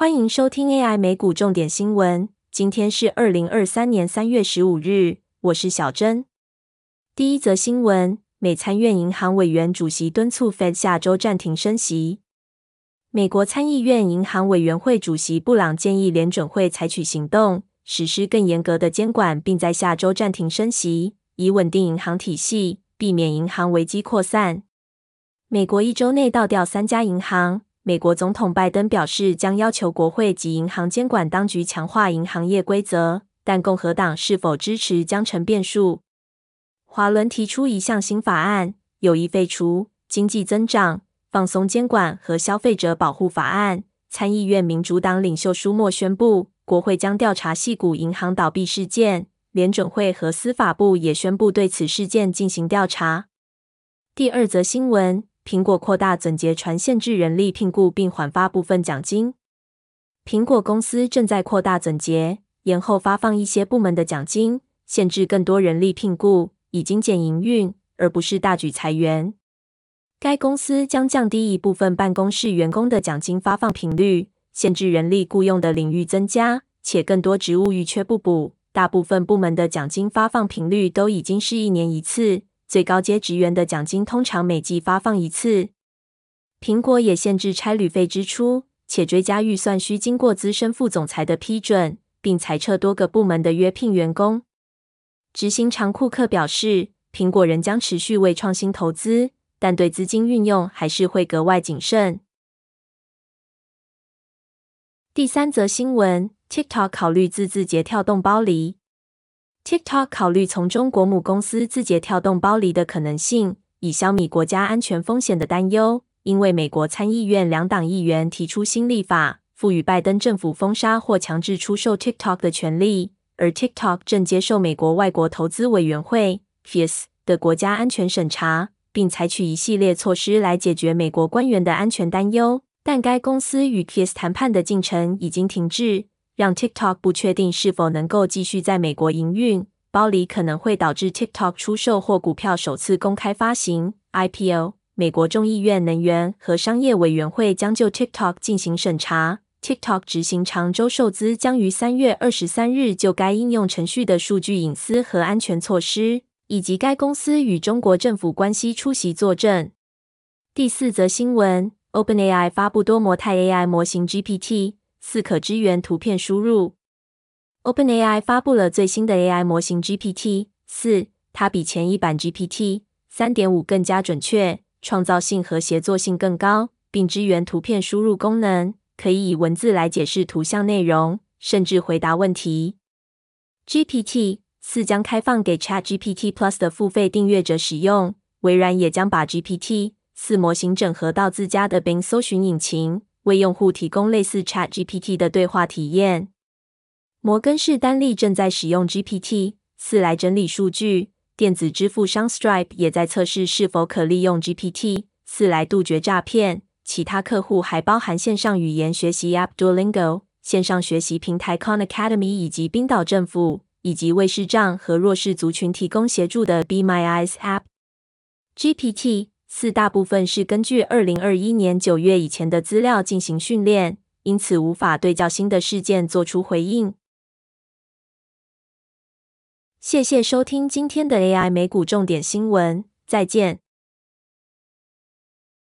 欢迎收听 AI 美股重点新闻。今天是二零二三年三月十五日，我是小珍。第一则新闻：美参院银行委员主席敦促 Fed 下周暂停升息。美国参议院银行委员会主席布朗建议联准会采取行动，实施更严格的监管，并在下周暂停升息，以稳定银行体系，避免银行危机扩散。美国一周内倒掉三家银行。美国总统拜登表示，将要求国会及银行监管当局强化银行业规则，但共和党是否支持将成变数。华伦提出一项新法案，有意废除经济增长、放松监管和消费者保护法案。参议院民主党领袖舒默宣布，国会将调查系股银行倒闭事件，联准会和司法部也宣布对此事件进行调查。第二则新闻。苹果扩大总结传限制人力聘雇，并缓发部分奖金。苹果公司正在扩大总结，延后发放一些部门的奖金，限制更多人力聘雇，以精简营运，而不是大举裁员。该公司将降低一部分办公室员工的奖金发放频率，限制人力雇佣的领域增加，且更多职务欲缺不补。大部分部门的奖金发放频率都已经是一年一次。最高阶职员的奖金通常每季发放一次。苹果也限制差旅费支出，且追加预算需经过资深副总裁的批准，并裁撤多个部门的约聘员工。执行长库克表示，苹果仍将持续为创新投资，但对资金运用还是会格外谨慎。第三则新闻：TikTok 考虑自字节跳动剥离。TikTok 考虑从中国母公司字节跳动剥离的可能性，以消弭国家安全风险的担忧。因为美国参议院两党议员提出新立法，赋予拜登政府封杀或强制出售 TikTok 的权利，而 TikTok 正接受美国外国投资委员会 （FIS） 的国家安全审查，并采取一系列措施来解决美国官员的安全担忧。但该公司与 FIS 谈判的进程已经停滞。让 TikTok 不确定是否能够继续在美国营运，包离可能会导致 TikTok 出售或股票首次公开发行 IPO。美国众议院能源和商业委员会将就 TikTok 进行审查。TikTok 执行长周受资将于三月二十三日就该应用程序的数据隐私和安全措施，以及该公司与中国政府关系出席作证。第四则新闻：OpenAI 发布多模态 AI 模型 GPT。四可支援图片输入。OpenAI 发布了最新的 AI 模型 GPT 四，它比前一版 GPT 三点五更加准确，创造性和协作性更高，并支援图片输入功能，可以以文字来解释图像内容，甚至回答问题。GPT 四将开放给 ChatGPT Plus 的付费订阅者使用。微软也将把 GPT 四模型整合到自家的 Bing 搜寻引擎。为用户提供类似 Chat GPT 的对话体验。摩根士丹利正在使用 GPT 四来整理数据。电子支付商 Stripe 也在测试是否可利用 GPT 四来杜绝诈骗。其他客户还包含线上语言学习 App Duolingo、线上学习平台 Khan Academy 以及冰岛政府，以及为视障和弱势族群提供协助的 Be My Eyes App。GPT。四大部分是根据二零二一年九月以前的资料进行训练，因此无法对较新的事件做出回应。谢谢收听今天的 AI 美股重点新闻，再见。